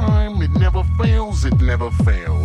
time it never fails, it never fails.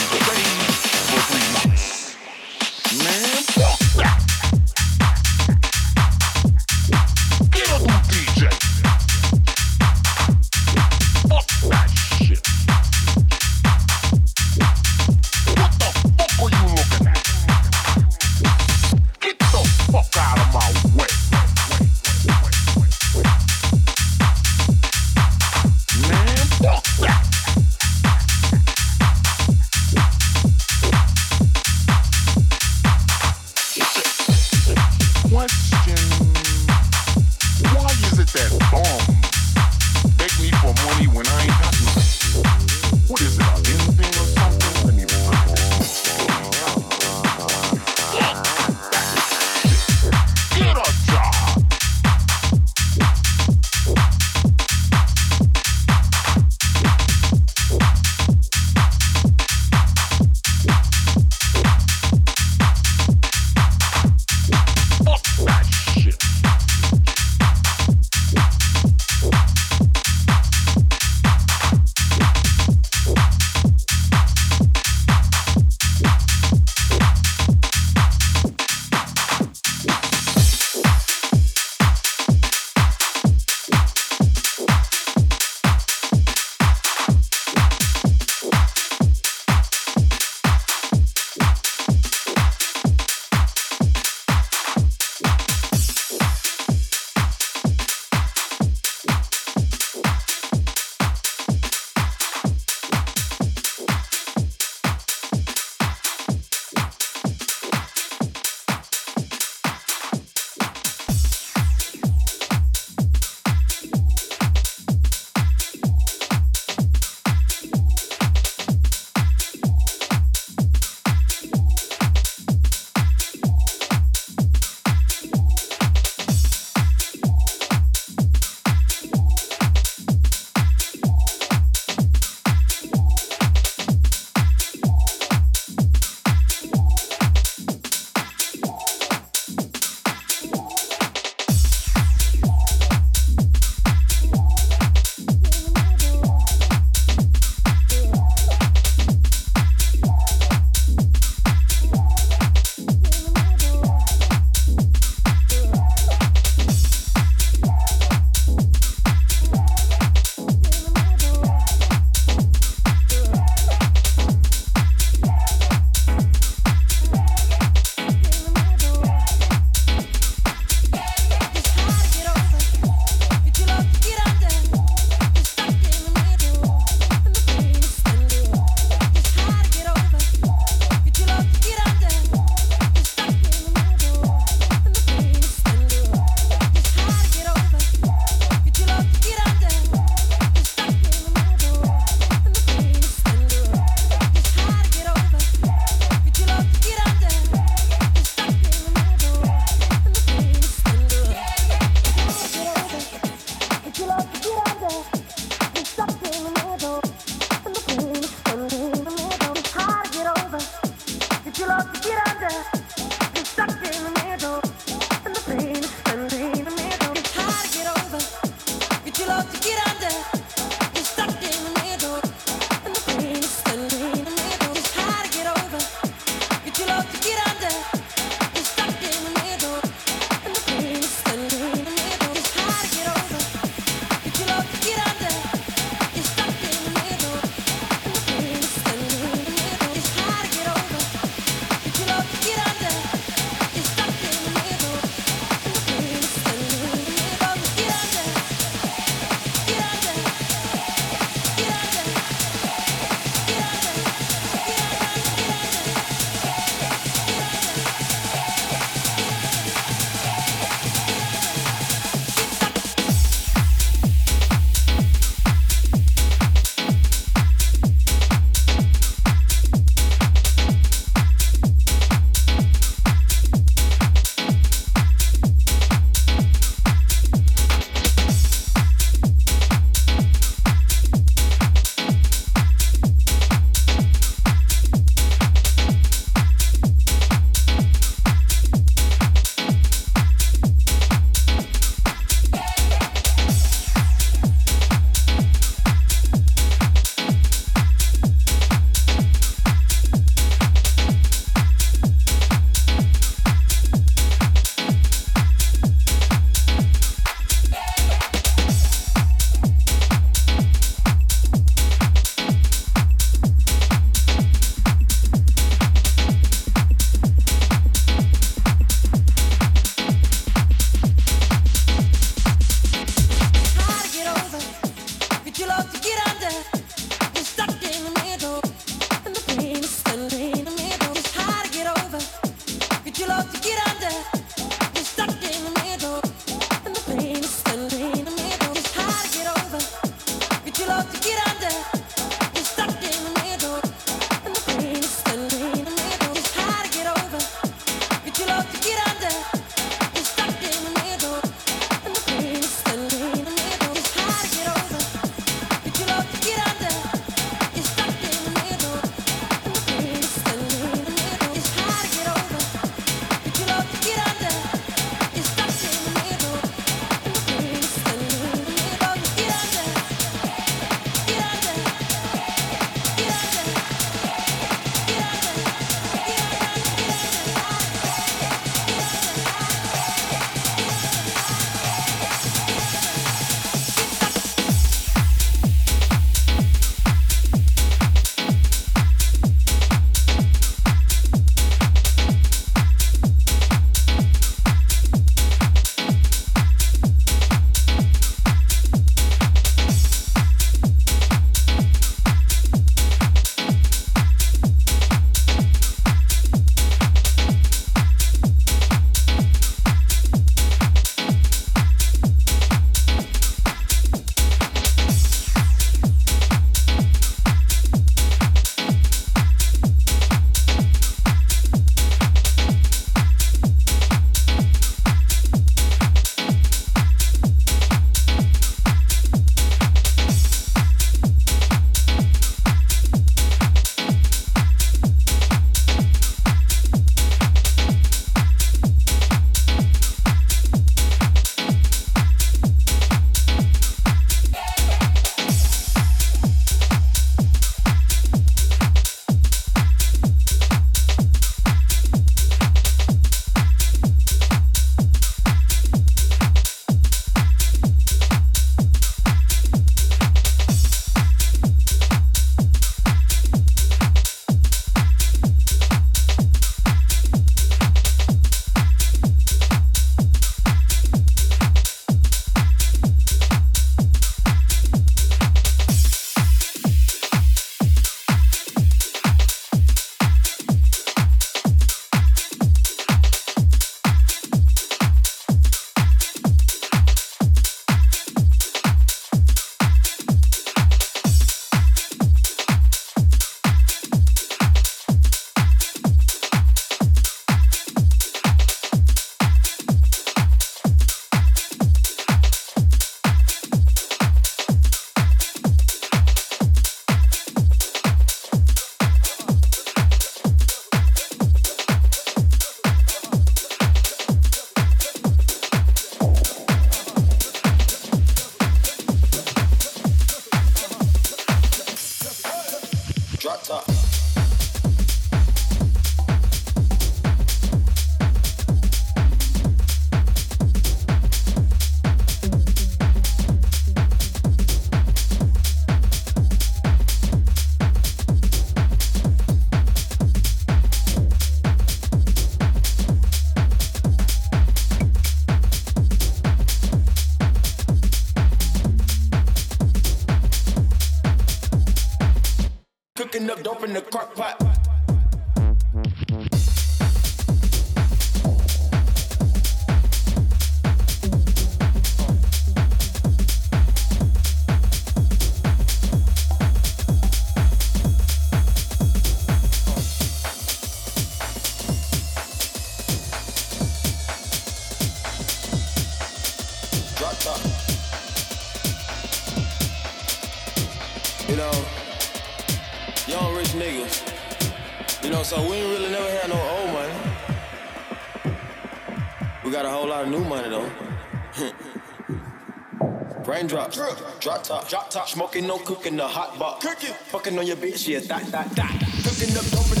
Smoking, no cooking, the hot box. Cooking. Fucking on your bitch, yeah, that, that, that. Cooking up dope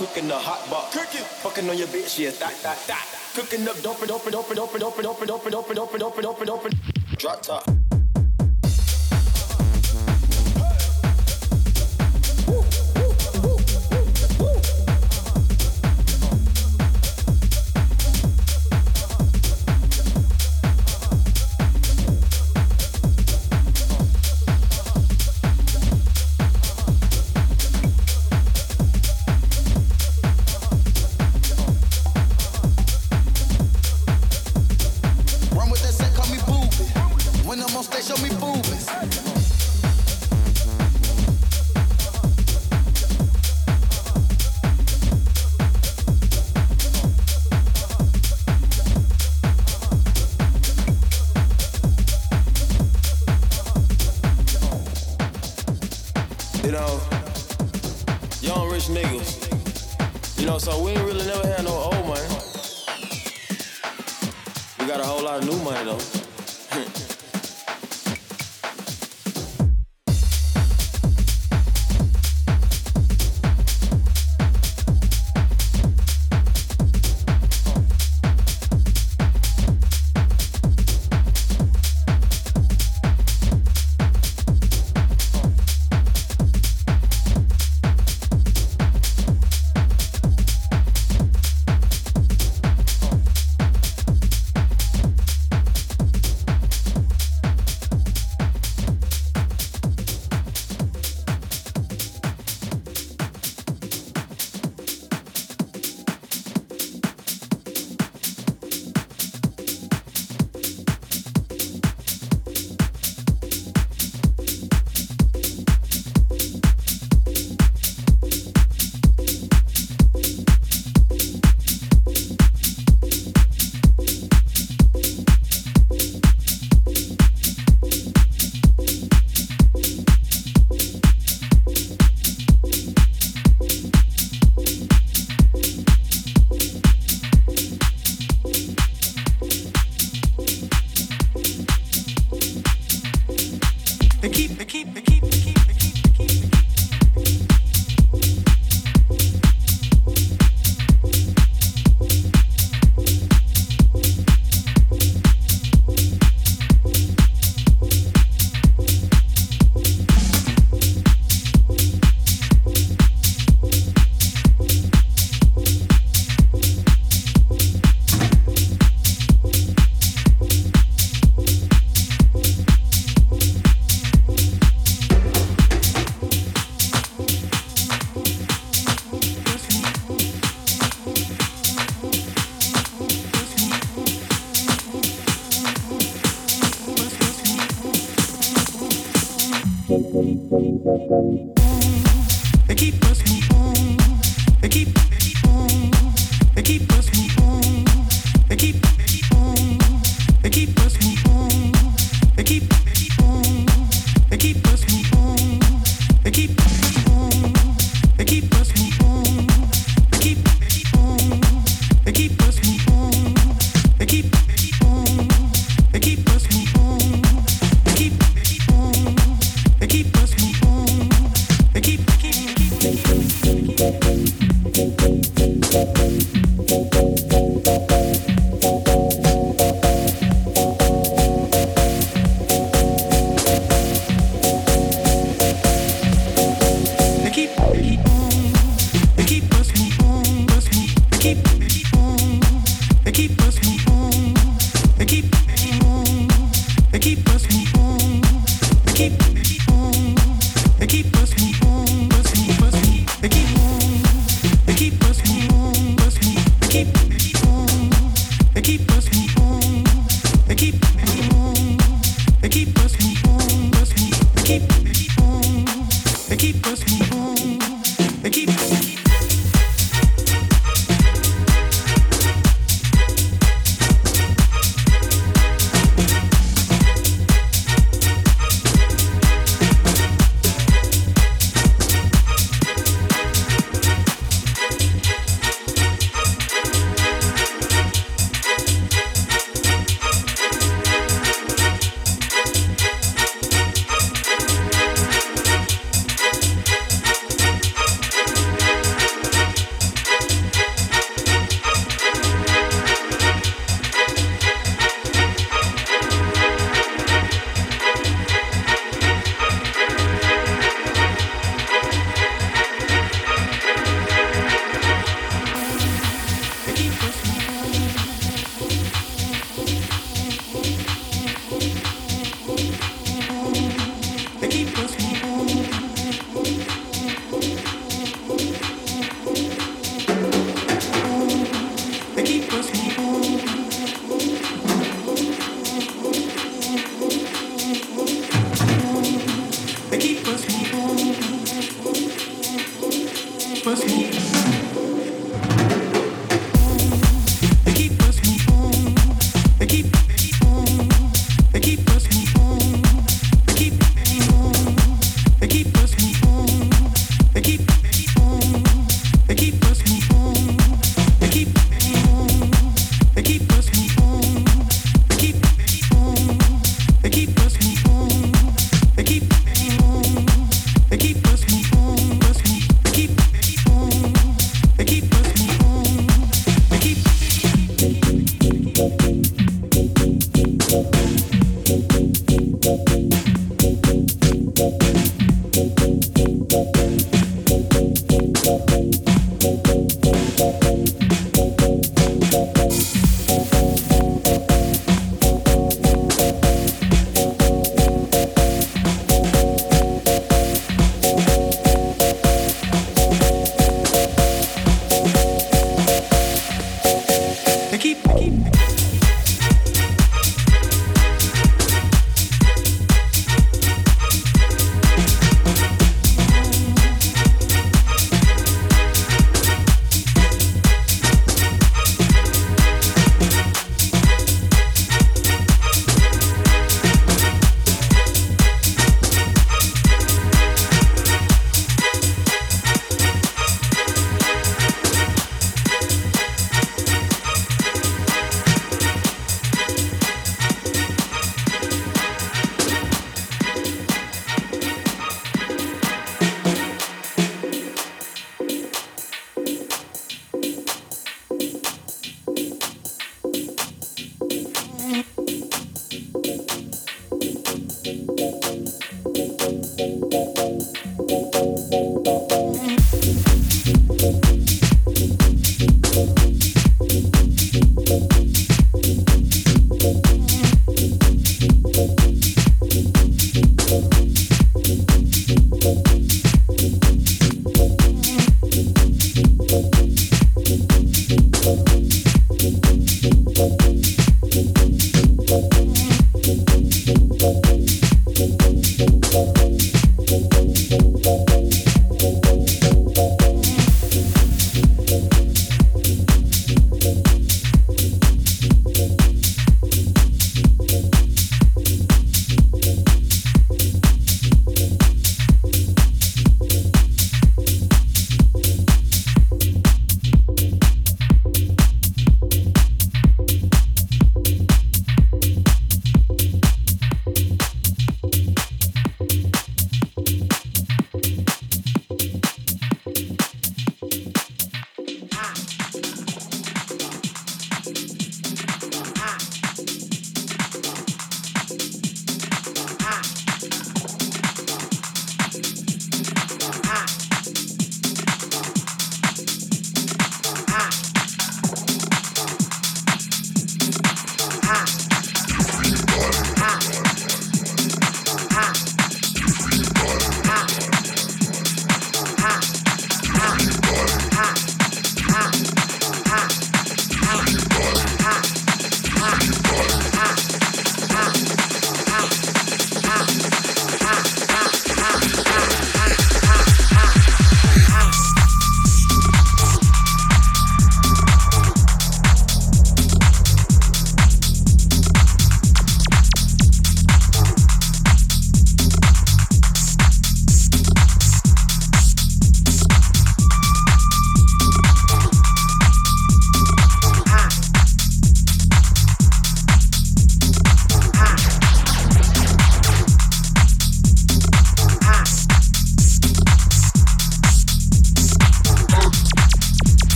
cooking, the hot box. Cooking, fucking on your bitch, yeah, that, that, that. Cooking up, open, open, open, open, open, open, open, open, open, open, open, open. Drop top. keep They keep They keep keep and keep us Thank